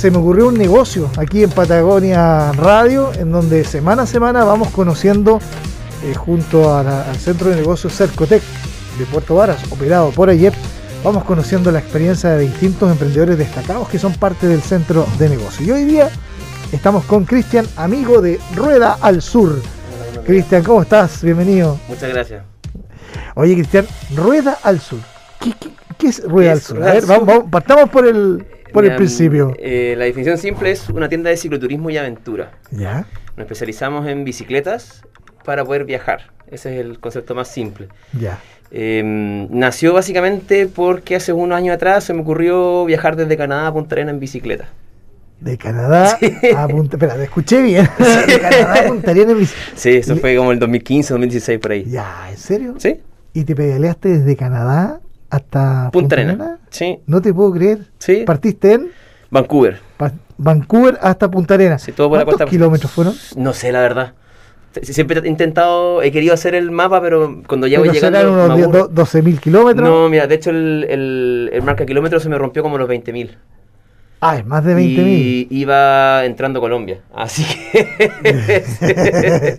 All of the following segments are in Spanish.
se me ocurrió un negocio aquí en Patagonia Radio, en donde semana a semana vamos conociendo eh, junto al Centro de Negocios Cercotec de Puerto Varas, operado por ayer, vamos conociendo la experiencia de distintos emprendedores destacados que son parte del Centro de Negocios. Y hoy día estamos con Cristian, amigo de Rueda al Sur. Cristian, ¿cómo estás? Bienvenido. Muchas gracias. Oye, Cristian, Rueda al Sur. ¿Qué, es Rueda al Sur? A ver, vamos, partamos por el, por el principio. Eh, la definición simple es una tienda de cicloturismo y aventura. Ya. Nos especializamos en bicicletas para poder viajar. Ese es el concepto más simple. Ya. Em, nació básicamente porque hace unos años atrás se me ocurrió viajar desde Canadá a Punta Arenas en bicicleta. De Canadá a Punta Espera, te escuché bien. De Canadá a Punta Arenas en bicicleta. Sí, eso fue como el 2015, 2016 por ahí. Ya, ¿en serio? Sí. ¿Y te pedaleaste desde Canadá hasta Punta, Arenas. Sí. No te puedo creer. Sí. ¿Partiste en? Vancouver. Vancouver hasta Punta Arenas. Sí, todo por ¿Cuántos kilómetros fueron? No sé, la verdad. Siempre he intentado, he querido hacer el mapa, pero cuando ya voy llegando... ¿Serán unos 12.000 kilómetros? No, mira, de hecho el, el, el marca kilómetros se me rompió como los 20.000. Ah, es más de 20.000. Y iba entrando a Colombia. Así que.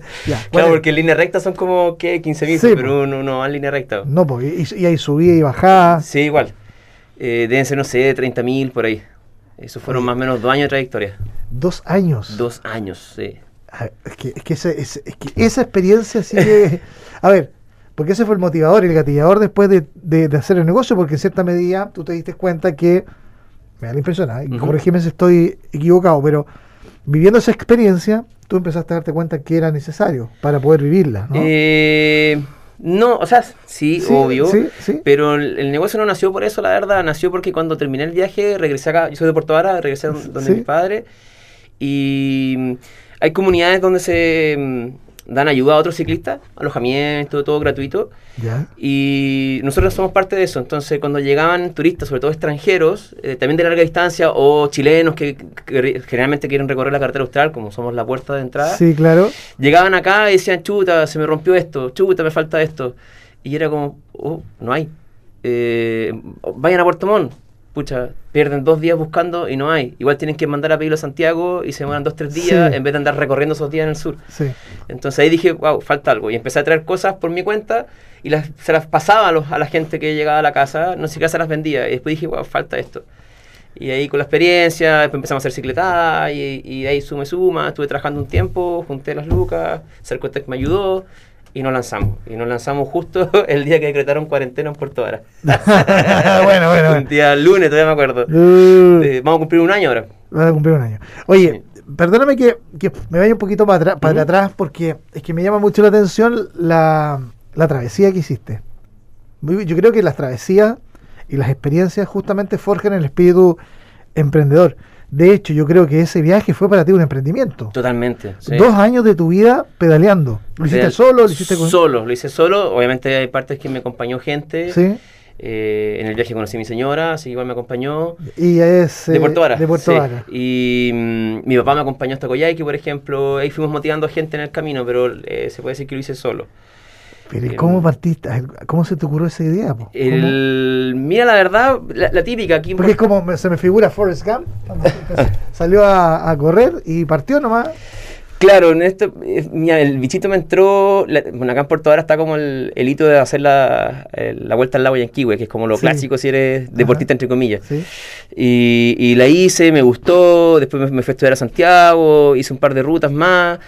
claro, porque en línea recta son como que 15.000, sí, pero uno no va en línea recta. No, pues, y, hay subida y bajada. Sí, igual. Eh, deben ser, no sé, 30.000 por ahí. Eso fueron más o menos dos años de trayectoria. ¿Dos años? Dos años, sí. es, que, es, que ese, es, que esa experiencia sigue. a ver, porque ese fue el motivador, el gatillador después de, de, de hacer el negocio, porque en cierta medida tú te diste cuenta que me da la impresión, ¿eh? y corregime si estoy equivocado, pero viviendo esa experiencia, tú empezaste a darte cuenta que era necesario para poder vivirla, ¿no? Eh, no, o sea, sí, obvio, pero el, negocio no nació por eso, la verdad, nació porque cuando terminé el viaje, regresé acá, yo soy de Puerto Vara, regresé donde mi padre, y hay comunidades donde se mm, dan ayuda a otros ciclistas, alojamiento, todo gratuito. Y nosotros somos parte de eso. Entonces, cuando llegaban turistas, sobre todo extranjeros, eh, también de larga distancia, o chilenos que, generalmente quieren recorrer la carretera austral, como somos la puerta de entrada, sí, claro. llegaban acá y decían, chuta, se me rompió esto, chuta, me falta esto. Y era como, oh, no hay. Eh, vayan a Puerto Montt pucha, pierden dos días buscando y no hay. Igual tienen que mandar a pedirlo a Santiago y se demoran dos, tres días en vez de andar recorriendo esos días en el sur. Entonces ahí dije, wow, falta algo. Y empecé a traer cosas por mi cuenta y las, se las pasaba a, los, a la gente que llegaba a la casa, no sé qué se las vendía. Y después dije, wow, falta esto. Y ahí con la experiencia, después empezamos a hacer cicletada y, y de ahí sume suma, estuve trabajando un tiempo, junté las lucas, Cercotec me ayudó y nos lanzamos. Y nos lanzamos justo el día que decretaron cuarentena en Puerto Vara. bueno, bueno, Un día lunes, todavía me acuerdo. Uh. Eh, vamos a cumplir un año ahora. Vamos a cumplir un año. Oye, perdóname que, me vaya un poquito para, para atrás porque es que me llama mucho la atención la, la travesía que hiciste. Yo creo que las travesías y las experiencias justamente forjan el espíritu emprendedor. De hecho, yo creo que ese viaje fue para ti un emprendimiento. Totalmente. Dos años de tu vida pedaleando. ¿Lo hiciste solo? ¿Lo hiciste con... Solo, lo hice solo. Obviamente hay partes que me acompañó gente. Sí. Eh, en el viaje conocí a mi señora, así que igual me acompañó. Y es... de Puerto Vara. De Puerto Vara. Y mm, mi papá me acompañó hasta Coyhaique, por ejemplo. Ahí fuimos motivando a gente en el camino, pero eh, se puede decir que lo hice solo. Pero ¿y cómo partiste? ¿Cómo se te ocurrió esa idea? El, mira, la verdad, la, típica aquí. Porque es como se me figura Forrest Gump, salió a, correr y partió nomás. Claro, en esto, mira, el bichito me entró, bueno, acá en Puerto Ahora está como el, hito de hacer la, la vuelta al lago Yanquihue, que es como lo clásico si eres deportista, entre comillas. Y, y, la hice, me gustó, después me, me fui a estudiar a Santiago, hice un par de rutas más,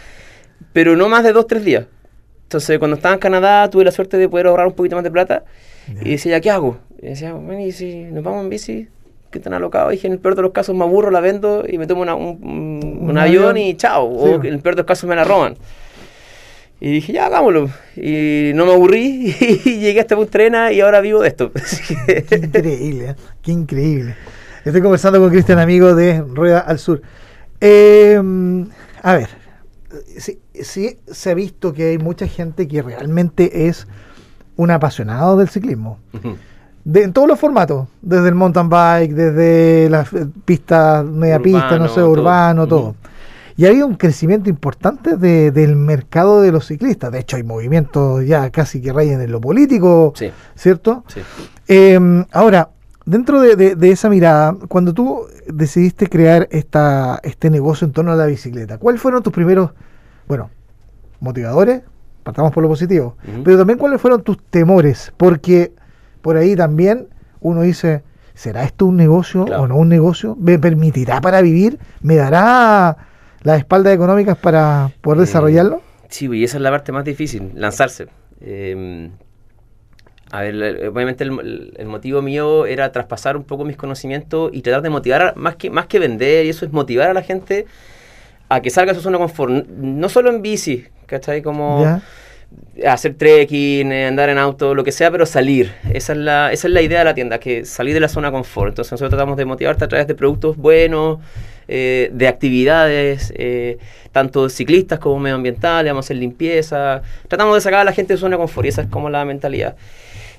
pero no más de dos, tres días. Entonces, cuando estaba en Canadá, tuve la suerte de poder ahorrar un poquito más de plata. Y decía, ¿qué hago? Y decía, bueno, ¿y si nos vamos en bici? ¿Qué tan alocado? dije, en el peor de los casos me aburro, la vendo y me tomo un, avión, y chao. O en el peor de los casos me la roban. Y dije, ya, hagámoslo. Y no me aburrí y llegué hasta Puntrena y ahora vivo de esto. Qué increíble, ¿eh? qué increíble. Estoy conversando con Cristian Amigo de Rueda al Sur. Eh, a ver, sí, sí se ha visto que hay mucha gente que realmente es un apasionado del ciclismo. De, en todos los formatos, desde el mountain bike, desde las eh, pistas, media pista, no sé, Urbano, urbano, todo. Y ha habido un crecimiento importante de- del mercado de los ciclistas. De hecho, hay movimientos ya casi que rayen en lo político, Sí, ¿cierto? sí. Eh, ahora, dentro de, de- de esa mirada, cuando tú decidiste crear esta, este negocio en torno a la bicicleta, ¿cuáles fueron tus primeros, bueno, motivadores? Partamos por lo positivo, pero también cuáles fueron tus temores, porque por ahí también uno dice, ¿será esto un negocio Claro. o no un negocio? ¿Me permitirá para vivir? ¿Me dará las espaldas económicas para poder Eh, desarrollarlo? Sí, y esa es la parte más difícil, lanzarse. Eh, a ver, obviamente el, motivo mío era traspasar un poco mis conocimientos y tratar de motivar, más que, más que vender, y eso es motivar a la gente a que salga de su zona de confort. No solo en bici, ¿cachai? Como hacer trekking, eh, andar en auto, lo que sea, pero salir. Esa es, la, esa es la idea de la tienda, que salir de la zona de confort. Entonces nosotros tratamos de motivarte a través de productos buenos, eh, de actividades, eh, tanto ciclistas como medioambientales, vamos a hacer limpieza. Tratamos de sacar a la gente de su zona de confort y esa es como la mentalidad.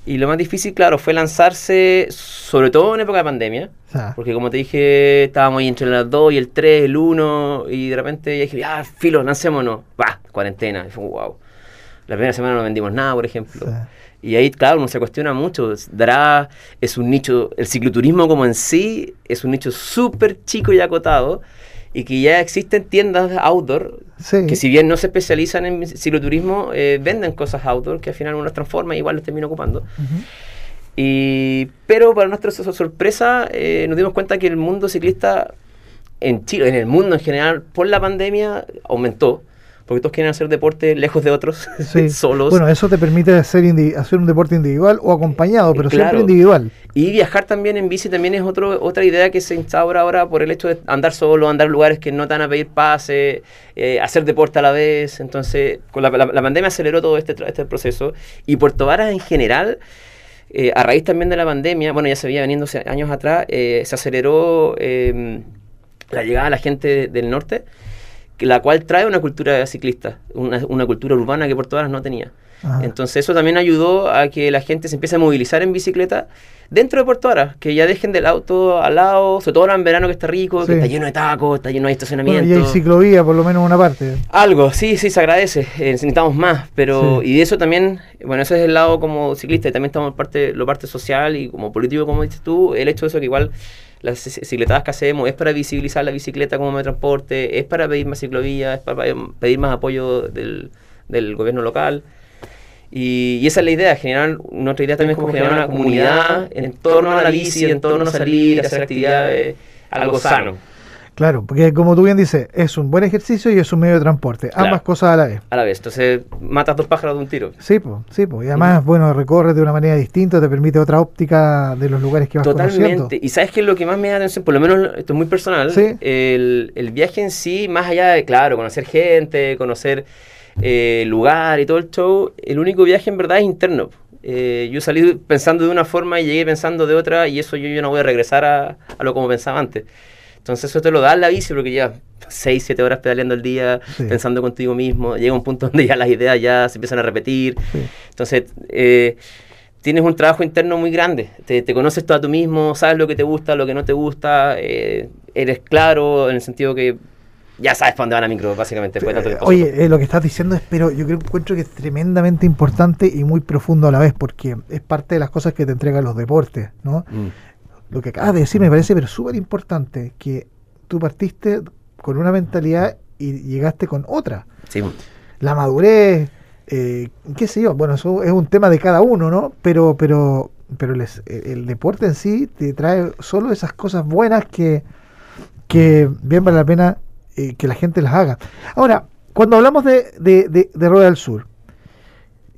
Y lo más difícil, claro, fue lanzarse, sobre todo en época de pandemia. Sea, Porque como te dije, estábamos ahí entre las 2 y el 3, el 1, y de repente ya dije, ah, filo, lancémonos. Va, cuarentena. Y fue, wow. La primera semana no vendimos nada, por ejemplo. Y ahí, claro, uno se cuestiona mucho. Dará, es un nicho, el cicloturismo como en sí, es un nicho súper chico y acotado, y que ya existen tiendas outdoor, sí. que si bien no se especializan en cicloturismo, eh, venden cosas outdoor, que al final uno las transforma y igual las termina ocupando. Y, pero para nuestra so- sorpresa, eh, nos dimos cuenta que el mundo ciclista en Chile, en el mundo en general, por la pandemia, aumentó. Porque todos quieren hacer deporte lejos de otros, Sí. solos. Bueno, eso te permite hacer, un deporte individual o acompañado, pero Claro. siempre individual. Y viajar también en bici también es otro, otra idea que se instaura ahora por el hecho de andar solo, andar lugares que no te van a pedir pase, eh, hacer deporte a la vez. Entonces, con la, la- la pandemia aceleró todo este, este proceso. Y Puerto Varas en general, eh, a raíz también de la pandemia, bueno, ya se veía veniendo años atrás, eh, se aceleró eh, la llegada de la gente del norte, la cual trae una cultura ciclista, una, una cultura urbana que Puerto Varas no tenía. Ajá. Entonces eso también ayudó a que la gente se empiece a movilizar en bicicleta dentro de Puerto Varas, que ya dejen del auto al lado, sobre todo ahora en verano que está rico, Sí. que está lleno de tacos, está lleno de Bueno, estacionamiento. y hay ciclovía, por lo menos en una parte. Algo, sí, sí, se agradece, eh, necesitamos más, pero Sí. y de eso también, bueno, ese es el lado como ciclista y también estamos en parte, lo parte social y como político, como dices tú, el hecho de eso que igual las ci- cicletadas que hacemos es para visibilizar la bicicleta como medio de transporte, es para pedir más ciclovías, es para pedir más apoyo del, del gobierno local. Y, y esa es la idea, generar, nuestra idea también es como generar una comunidad en torno a la bici, en torno a salir, hacer actividades, algo sano. Claro, porque como tú bien dices, es un buen ejercicio y es un medio de transporte. Claro. Ambas cosas a la vez. A la vez, entonces matas dos pájaros de un tiro. Sí, pues, sí, pues. Y además, bueno, recorres de una manera distinta, te permite otra óptica de los lugares que vas conociendo. Totalmente. Y sabes que lo que más me da atención, por lo menos esto es muy personal, Sí. el, el viaje en sí, más allá de, claro, conocer gente, conocer eh, lugar y todo el show, el único viaje en verdad es interno. Eh, yo salí pensando de una forma y llegué pensando de otra y eso yo, yo no voy a regresar a, a lo como pensaba antes. Entonces eso te lo da la bici porque ya 6, 7 horas pedaleando el día, Sí. pensando contigo mismo, llega un punto donde ya las ideas ya se empiezan a repetir. Sí. Entonces, eh, tienes un trabajo interno muy grande. Te, te conoces todo a tú mismo, sabes lo que te gusta, lo que no te gusta, eh, eres claro en el sentido que ya sabes para dónde va la micro, básicamente. después de tanto tiempo. Oye, eh, lo que estás diciendo es, pero yo creo encuentro que es tremendamente importante y muy profundo a la vez, porque es parte de las cosas que te entregan los deportes, ¿no? Mm, Lo que acabas de decir me parece, pero súper importante, que tú partiste con una mentalidad y llegaste con otra. sí, La madurez, eh, qué sé yo, bueno, eso es un tema de cada uno, ¿no? Pero, pero, pero les- el, el deporte en sí te trae solo esas cosas buenas que, que bien vale la pena eh, que la gente las haga. Ahora, cuando hablamos de, de, de, de Rueda del Sur,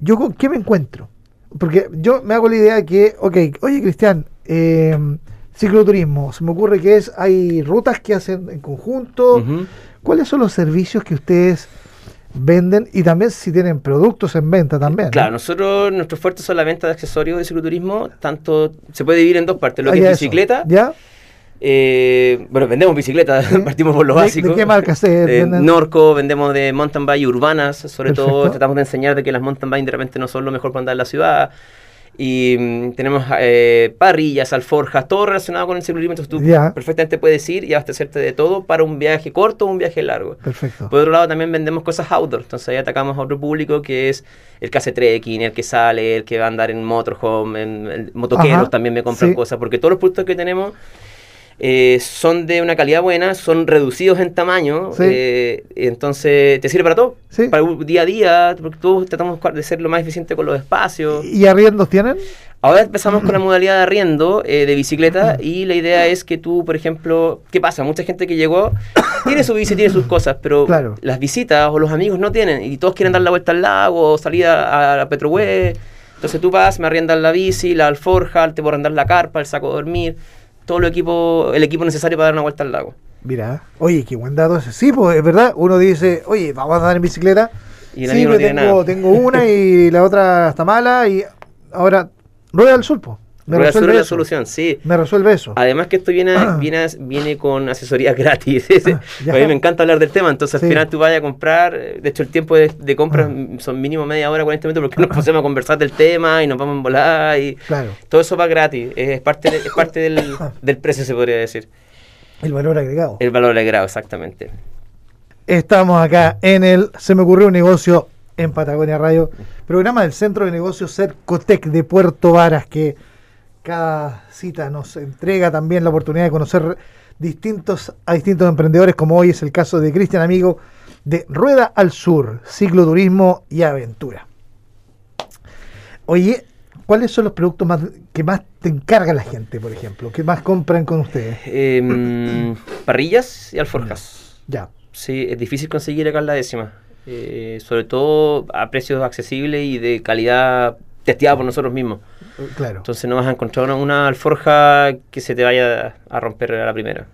¿yo con qué me encuentro? Porque yo me hago la idea de que, ok, oye Cristian, eh, cicloturismo, se me ocurre que es, hay rutas que hacen en conjunto. ¿Cuáles son los servicios que ustedes venden y también si tienen productos en venta también. ¿no? Claro, nosotros, nuestro fuerte son la venta de accesorios de cicloturismo, tanto se puede dividir en dos partes, lo Ah, que es eso. bicicleta, ¿Ya? Eh, bueno, vendemos bicicletas, partimos por lo ¿De- de básico. qué marca se Eh, venden? Norco, vendemos de mountain bike urbanas, sobre todo Perfecto. tratamos de enseñar de que las mountain bike de repente no son lo mejor para andar en la ciudad. Y mm, tenemos eh, parrillas, alforjas, todo relacionado con el cicloturismo, entonces tú Ya. perfectamente puedes ir y abastecerte de todo para un viaje corto o un viaje largo. Perfecto. Por otro lado, también vendemos cosas outdoor. Entonces ahí atacamos a otro público que es el que hace trekking, el que sale, el que va a andar en motorhome, en, en motoqueros Ajá, también me compran sí. cosas. Porque todos los productos que tenemos eh, son de una calidad buena, son reducidos en tamaño. Sí. eh, entonces te sirve para todo. Sí. Para un día a día, porque todos tratamos de ser lo más eficiente con los espacios. ¿Y arriendos tienen? Ahora empezamos con la modalidad de arriendo eh, de bicicleta y la idea es que tú, por ejemplo, ¿qué pasa? Mucha gente que llegó tiene su bici, tiene sus cosas, pero Claro. las visitas o los amigos no tienen y todos quieren dar la vuelta al lago o salir a, a la Petrohue. Entonces tú vas, me arriendas la bici, la alforja, te puedo arrendar la carpa, el saco de dormir, todo el equipo, el equipo necesario para dar una vuelta al lago. Mira, oye, qué buen dato ese. Sí, pues es verdad. Uno dice, oye, vamos a andar en bicicleta. Y el sí, amigo no pero tiene tengo, nada. tengo una y la otra está mala y ahora rueda al sur, pues. Me resuelve es la eso. solución, sí. Me resuelve eso. Además que esto viene, viene, viene con asesoría gratis. Ah, a mí me encanta hablar del tema, entonces Sí. al final tú vayas a comprar, de hecho el tiempo de, de compra mm, son mínimo media hora, 40 minutos, porque nos pusimos a conversar del tema y nos vamos a volar y Claro, todo eso va gratis, es parte, de- es parte del, del precio se podría decir, el valor agregado. el valor agregado exactamente. Estamos acá en el Se me ocurrió un negocio en Patagonia Radio, programa del Centro de Negocios Cercotec de Puerto Varas, que cada cita nos entrega también la oportunidad de conocer distintos, a distintos emprendedores, como hoy es el caso de Cristian Amigo de Rueda al Sur, cicloturismo y aventura. Oye, ¿cuáles son los productos más que más te encarga la gente, por ejemplo? que más compran con ustedes? Em, parrillas y alforjas. Ya, Sí, es difícil conseguir acá en la décima. Eh, sobre todo a precios accesibles y de calidad testeada por nosotros mismos. Claro. Entonces no vas a encontrar una, una alforja que se te vaya a romper a la primera.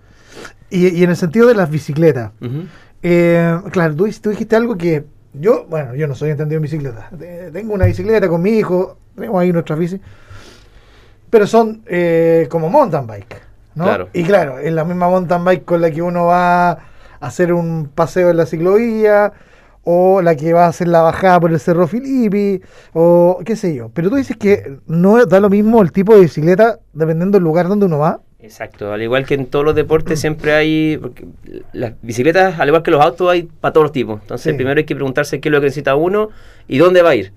Y, y en el sentido de las bicicletas. Eh, claro, tú, tú dijiste algo que yo, bueno, yo no soy entendido en bicicleta. Tengo una bicicleta con mi hijo, tenemos ahí nuestras bicis, pero son eh, como mountain bike, ¿no? Claro. Y claro, es la misma mountain bike con la que uno va a hacer un paseo en la ciclovía o la que va a hacer la bajada por el Cerro Filippi o qué sé yo. Pero tú dices que no da lo mismo el tipo de bicicleta dependiendo del lugar donde uno va. Exacto, al igual que en todos los deportes siempre hay, porque las bicicletas, al igual que los autos, hay para todos los tipos. Entonces Sí. primero hay que preguntarse qué es lo que necesita uno y dónde va a ir.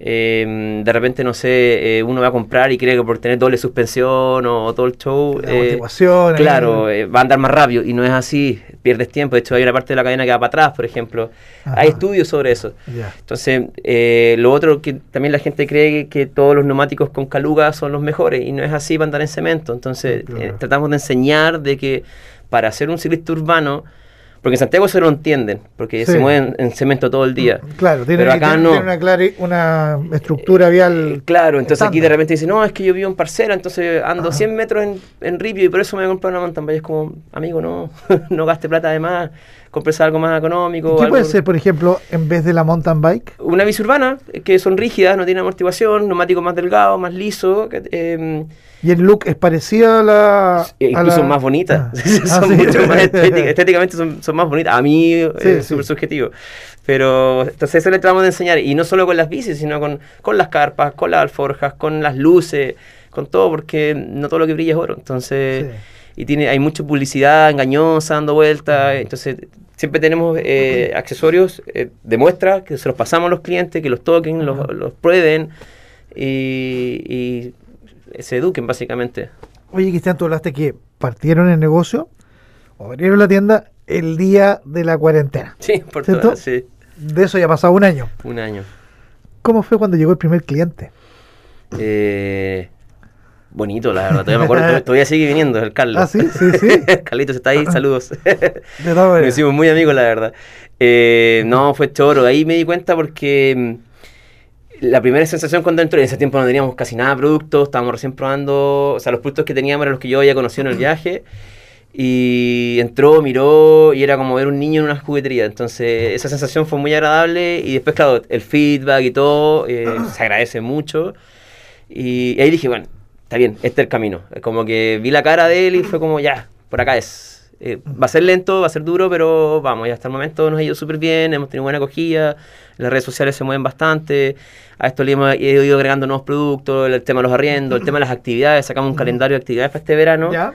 Eh, de repente, no sé, eh, uno va a comprar y cree que por tener doble suspensión o, todo el show... La eh. Claro, eh, va a andar más rápido y no es así, pierdes tiempo. De hecho, hay una parte de la cadena que va para atrás, por ejemplo. Ajá. Hay estudios sobre eso. Entonces, eh, lo otro que también la gente cree que todos los neumáticos con caluga son los mejores y no es así para andar en cemento. Entonces, Claro. tratamos de enseñar de que para ser un ciclista urbano, porque en Santiago se lo entienden, porque Sí. se mueven en cemento todo el día. Claro, tiene, Pero acá tiene- no. tiene una, clara- una estructura vial. Eh, Claro, entonces aquí de repente dicen, no, es que yo vivo en parcela, entonces ando Ajá. 100 metros en, en Ripio y por eso me voy a comprar una mountain bike. Es como, amigo, no, no gaste plata de cómprese algo más económico. ¿Qué algo- puede ser, por ejemplo, en vez de la mountain bike? Una bici urbana, eh, que son rígidas, no tienen amortiguación, neumático más delgado, más liso, eh, Y el look es parecido a la. e a incluso la- más bonitas. Ah. son Ah, sí. mucho más estéticas. Estéticamente son, son más bonitas. A mí eh, Sí, es sí. súper subjetivo. Pero entonces eso le tratamos de enseñar. Y no solo con las bicis, sino con, con las carpas, con las alforjas, con las luces, con todo, porque no todo lo que brilla es oro. Entonces. Y tiene, hay mucha publicidad engañosa dando vueltas. Entonces, siempre tenemos eh, accesorios eh, de muestra que se los pasamos a los clientes, que los toquen, los, los prueben y, y se eduquen básicamente. Oye, Cristian, tú hablaste que partieron el negocio o abrieron la tienda el día de la cuarentena. Sí, por ¿Cierto? todas, sí. De eso ya ha pasado un año. Un año. ¿Cómo fue cuando llegó el primer cliente? Eh, bonito, la verdad. Todavía me acuerdo, todavía- sigue viniendo el Carlos. Ah, sí, sí, sí. Carlitos está ahí, saludos. De todas Nos hicimos muy amigos, la verdad. Eh, no, fue choro. Ahí me di cuenta porque mm, la primera sensación cuando entré, en ese tiempo no teníamos casi nada de productos, estábamos recién probando, o sea, los productos que teníamos eran los que yo había conocido en el viaje. Y entró, miró y era como ver un niño en una juguetería. Entonces esa sensación fue muy agradable y después, claro, el feedback y todo eh, se agradece mucho. Y ahí dije, bueno, está bien, este es el camino. Como que vi la cara de él y fue como, ya, por acá es. Eh, va a ser lento, va a ser duro, pero vamos, ya hasta el momento nos ha ido súper bien, hemos tenido buena acogida, las redes sociales se mueven bastante, a esto le hemos ido agregando nuevos productos, el tema de los arriendos, el tema de las actividades, sacamos un calendario de actividades para este verano. ¿Ya?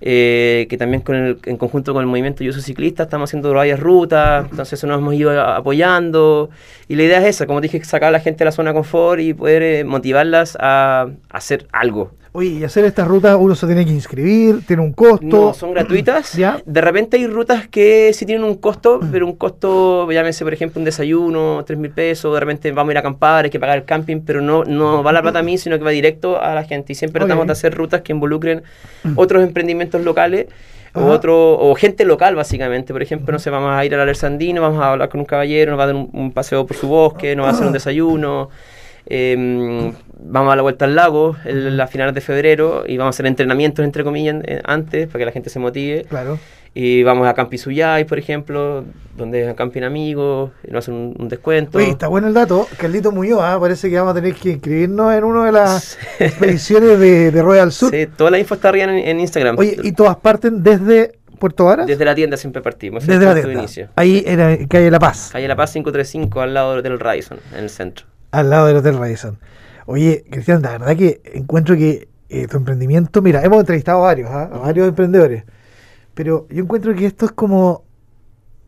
Eh, que también con el- en conjunto con el movimiento Yo Soy Ciclista estamos haciendo varias rutas, entonces eso nos hemos ido apoyando y la idea es esa, como dije, sacar a la gente de la zona de confort y poder eh, motivarlas a hacer algo. Oye, y hacer estas rutas uno se tiene que inscribir, tiene un costo. No, son gratuitas. Ya. De repente hay rutas que sí tienen un costo, pero un costo, llámese por ejemplo un desayuno, tres mil pesos, de repente vamos a ir a acampar, hay que pagar el camping, pero no, no va la plata a mí, sino que va directo a la gente. Y siempre tratamos de hacer rutas que involucren otros emprendimientos locales. O, otro, o gente local, básicamente. Por ejemplo, no sé, vamos a ir al Alercandino, vamos a hablar con un caballero, nos va a dar un, un paseo por su bosque, nos va a hacer un desayuno. Eh, vamos a la vuelta al lago el, a finales de febrero y vamos a hacer entrenamientos, entre comillas, eh, antes, para que la gente se motive. Claro. Y vamos a Campi Suyay, por ejemplo, donde campen amigos, y nos hacen un, un descuento. Oye, está bueno el dato. Carlito Muñoz, ah, parece que vamos a tener que inscribirnos en una de las expediciones de, de Royal Sur. Sí, toda la info está arriba en, en Instagram. Oye, y todas parten desde Puerto Varas. Desde la tienda siempre partimos. Desde es la tienda. inicio. Ahí en calle La Paz, Calle La Paz 535, al lado del Radisson, en el centro. Al lado del Hotel Radisson. Oye, Cristian, la verdad que encuentro que eh, tu emprendimiento, mira, hemos entrevistado a varios, ¿ah? a varios emprendedores, pero yo encuentro que esto es como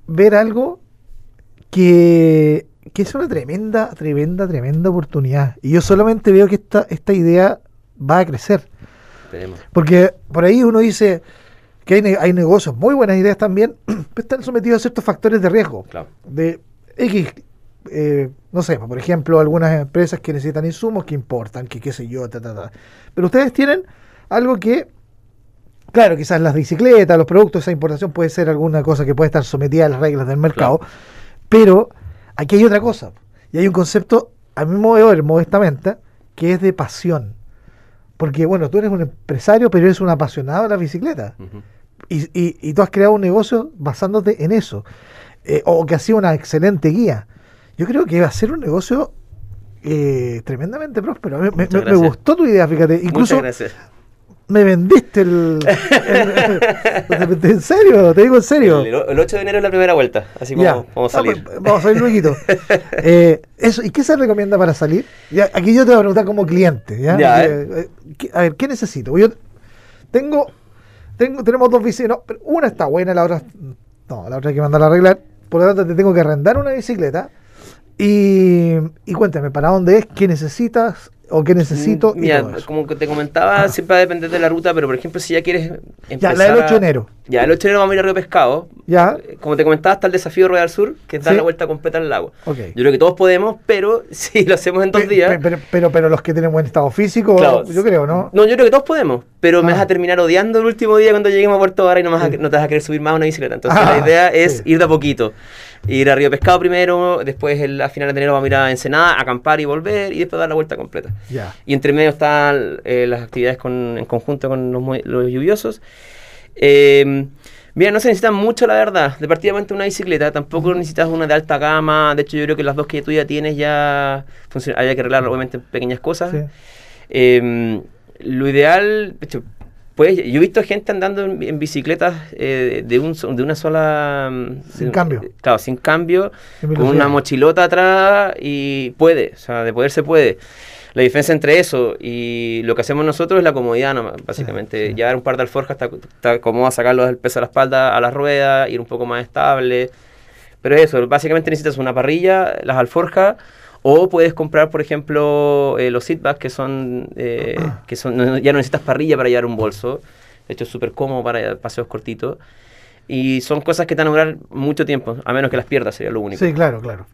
ver algo que, que es una tremenda, tremenda, tremenda oportunidad. Y yo solamente veo que esta, esta idea va a crecer. Tenemos. Porque por ahí uno dice que hay, hay negocios, muy buenas ideas también, pero están sometidos a ciertos factores de riesgo. Claro. De X, eh, no sé, por ejemplo, algunas empresas que necesitan insumos que importan, que qué sé yo, ta, ta, ta. Pero ustedes tienen algo que, claro, quizás las bicicletas, los productos, esa importación puede ser alguna cosa que puede estar sometida a las reglas del mercado, Claro. pero aquí hay otra cosa. Y hay un concepto, a mi modo de ver, modestamente, que es de pasión. Porque, bueno, tú eres un empresario, pero eres un apasionado de la bicicleta. Y- y tú has creado un negocio basándote en eso. Eh, o que ha sido una excelente guía. Yo creo que va a ser un negocio eh, tremendamente próspero. Me, me- me- gustó tu idea, fíjate. Incluso Muchas gracias. me vendiste el, el- ¿En serio? Te digo en serio. El, el 8 de enero es la primera vuelta, así Ya. como vamos a Ah, salir. pues, vamos a salir luego. eh, eso, ¿Y qué se recomienda para salir? Ya, aquí yo te voy a preguntar como cliente. ¿ya? Ya, Eh, eh, ¿qué- a ver, ¿qué necesito? Yo tengo, tengo, tenemos dos bicicletas. no, pero una está buena, la otra no, la otra hay que mandarla a arreglar. Por lo tanto, te tengo que arrendar una bicicleta. Y, y cuéntame, ¿para dónde es? ¿Qué necesitas? ¿O qué necesito? y Mira, todo eso. como te comentaba, siempre va a depender de la ruta, pero por ejemplo, si ya quieres Ya, empezar la del 8 de a- enero. Ya, el 8 de enero vamos a ir a Río Pescado. Ya, Eh, Como te comentaba, está el desafío Royal Sur, que es dar Sí. la vuelta completa al lago. ok. Yo creo que todos podemos, pero si lo hacemos en dos días... pe- Pero, pero, pero los que tienen buen estado físico, Claro. yo creo, ¿no? No, yo creo que todos podemos, pero me Ah. vas a terminar odiando el último día cuando lleguemos a Puerto Vara y no, me vas a- Sí. no te vas a querer subir más a una bicicleta. Entonces Ah, la idea es sí. ir de a poquito. Ir a Río Pescado primero, después el- a finales de enero vamos a ir a Ensenada, a acampar y volver y después dar la vuelta completa. Y entre medio están eh, las actividades con- en conjunto con los, los lluviosos. Eh, mira, no se necesita mucho, la verdad. De partidamente una bicicleta, tampoco necesitas una de alta gama. De hecho, yo creo que las dos que tú ya tienes ya había que arreglar, obviamente, pequeñas cosas. Sí. Eh, lo ideal, de hecho, pues, yo he visto gente andando en, en bicicletas eh, de, un, de una sola... mm, Sin de- cambio. Claro, sin cambio, con una mochilota atrás y puede, o sea, de poder se puede. La diferencia entre eso y lo que hacemos nosotros es la comodidad nomás, básicamente. sí. Llevar un par de alforjas está, está cómodo, sacarlo del peso de la espalda a la rueda, ir un poco más estable. Pero eso, básicamente necesitas una parrilla, las alforjas, o puedes comprar, por ejemplo, eh, los seatbacks que son, eh, que son no- ya no necesitas parrilla para llevar un bolso. De hecho, es súper cómodo para paseos cortitos. Y son cosas que te van a durar mucho tiempo, a menos que las pierdas, sería lo único. Sí, claro, claro.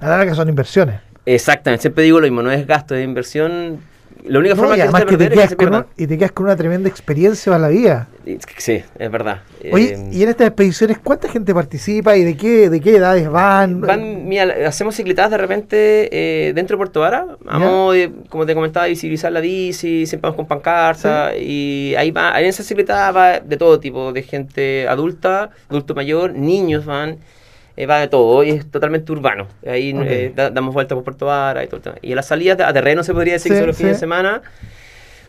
A la larga son inversiones. Exactamente, siempre digo lo mismo, no es gasto, es inversión. La única No, forma y que además que te perder es que quedas con, y te quedas con una tremenda experiencia para la vida. Sí, es verdad. Oye, Eh, y en estas expediciones, ¿cuánta gente participa y de qué, de qué edades van? Van, mira, hacemos cicletadas de repente eh, dentro de Puerto Vara. Vamos, de- como te comentaba, visibilizar la bici, siempre vamos con pancarta. Y ahí va, en esa cicletada va de todo tipo, de gente adulta, adulto mayor, niños van. Eh, va de todo, y es totalmente urbano. Ahí eh, da- damos vueltas por Puerto Vara y todo. el tema. Y en las salidas a terreno se podría decir Sí, que son los fines de semana.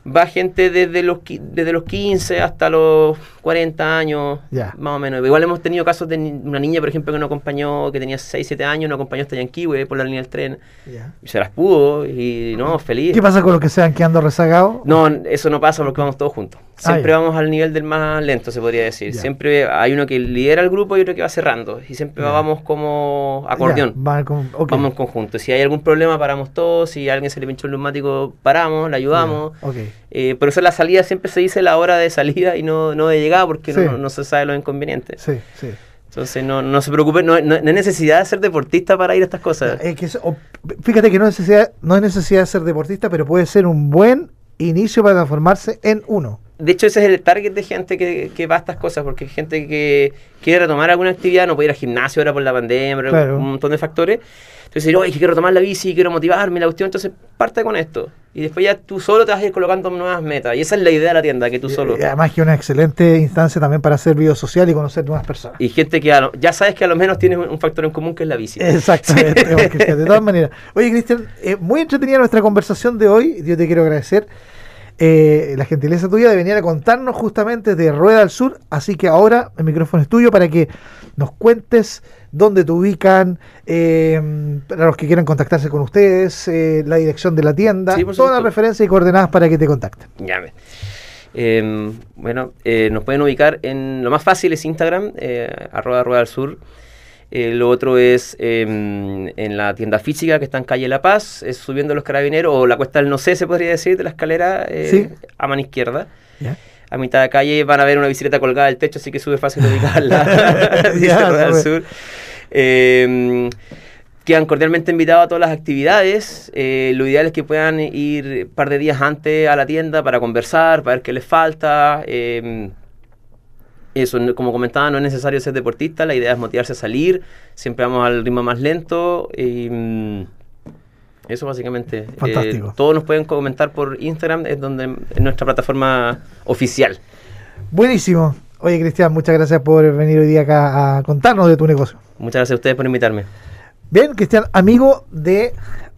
Va gente desde los, desde los 15 hasta los 40 años, más o menos. Igual hemos tenido casos de una niña, por ejemplo, que nos acompañó, que tenía 6, 7 años, nos acompañó hasta Yanquihue por la línea del tren. Ya. Y se las pudo, y no, feliz. ¿Qué pasa con los que se van quedando rezagados? No, eso no pasa porque vamos todos juntos. Ah, Siempre vamos al nivel del más lento, se podría decir. Siempre hay uno que lidera el grupo y otro que va cerrando. Y siempre vamos como acordeón. Van con-. Vamos en conjunto. Si hay algún problema, paramos todos. Si a alguien se le pinchó el neumático, paramos, le ayudamos. Ya, ok. Eh, por eso la salida siempre se dice la hora de salida y no, no de llegada porque Sí. no, no se sabe los inconvenientes. Sí, sí. Entonces no, no se preocupe, no, no- no hay necesidad de ser deportista para ir a estas cosas. Es que eso- o- fíjate que no es, necesidad, no es necesidad de ser deportista, pero puede ser un buen inicio para transformarse en uno. De hecho, ese es el target de gente que, que va a estas cosas, porque hay gente que quiere retomar alguna actividad, no puede ir al gimnasio ahora por la pandemia, Claro. un montón de factores. Entonces, oye, quiero tomar la bici, quiero motivarme, la cuestión, entonces parte con esto. Y después ya tú solo te vas a ir colocando nuevas metas. Y esa es la idea de la tienda, que tú solo. Y además que una excelente instancia también para hacer video social y conocer nuevas personas. Y gente que lo- ya sabes que a lo menos tienes un, factor en común que es la bici. Exactamente, Cristian, de todas maneras. Oye, Cristian, eh, muy entretenida nuestra conversación de hoy. Yo te quiero agradecer eh, la gentileza tuya de venir a contarnos justamente de Rueda al Sur. Así que ahora el micrófono es tuyo para que nos cuentes dónde te ubican, eh, para los que quieran contactarse con ustedes, eh, la dirección de la tienda, Sí, todas las referencias y coordenadas para que te contacten. Llame. Eh, bueno, nos pueden ubicar en lo más fácil es Instagram, arroba rueda al sur. Eh, lo otro es eh, en la tienda física que está en calle La Paz, es subiendo los carabineros, o la cuesta del no sé, se podría decir, de la escalera eh, Sí. a mano izquierda. ¿Ya? A mitad de calle van a ver una bicicleta colgada del techo, así que sube fácil ubicarla. Sube. Sur. Eh, quedan cordialmente invitados a todas las actividades. Eh, lo ideal es que puedan ir un par de días antes a la tienda para conversar, para ver qué les falta. Eh, eso, como comentaba, no es necesario ser deportista, la idea es motivarse a salir. Siempre vamos al ritmo más lento. Y, mm, eso básicamente. Eh, Fantástico. todos nos pueden comentar por Instagram, es donde es nuestra plataforma oficial. Buenísimo. Oye, Cristian, muchas gracias por venir hoy día acá a contarnos de tu negocio. Muchas gracias a ustedes por invitarme. Bien, Cristian, amigo de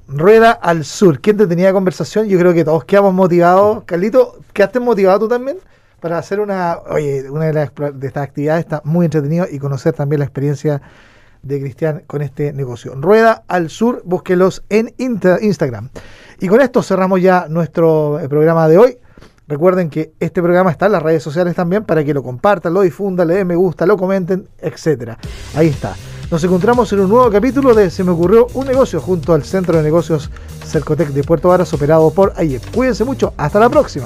Rueda al Sur. ¿Quién te tenía conversación? Yo creo que todos quedamos motivados. Carlito, ¿quedaste motivado tú también? Para hacer una, oye, una de, las, de estas actividades está muy entretenido y conocer también la experiencia de Cristian con este negocio. Rueda al Sur, búsquelos en Insta- Instagram. Y con esto cerramos ya nuestro eh, programa de hoy. Recuerden que este programa está en las redes sociales también para que lo compartan, lo difundan, le den me gusta, lo comenten, etcétera. Ahí está. Nos encontramos en un nuevo capítulo de Se me ocurrió un negocio junto al Centro de Negocios Cercotec de Puerto Varas operado por AIEP. Cuídense mucho, hasta la próxima.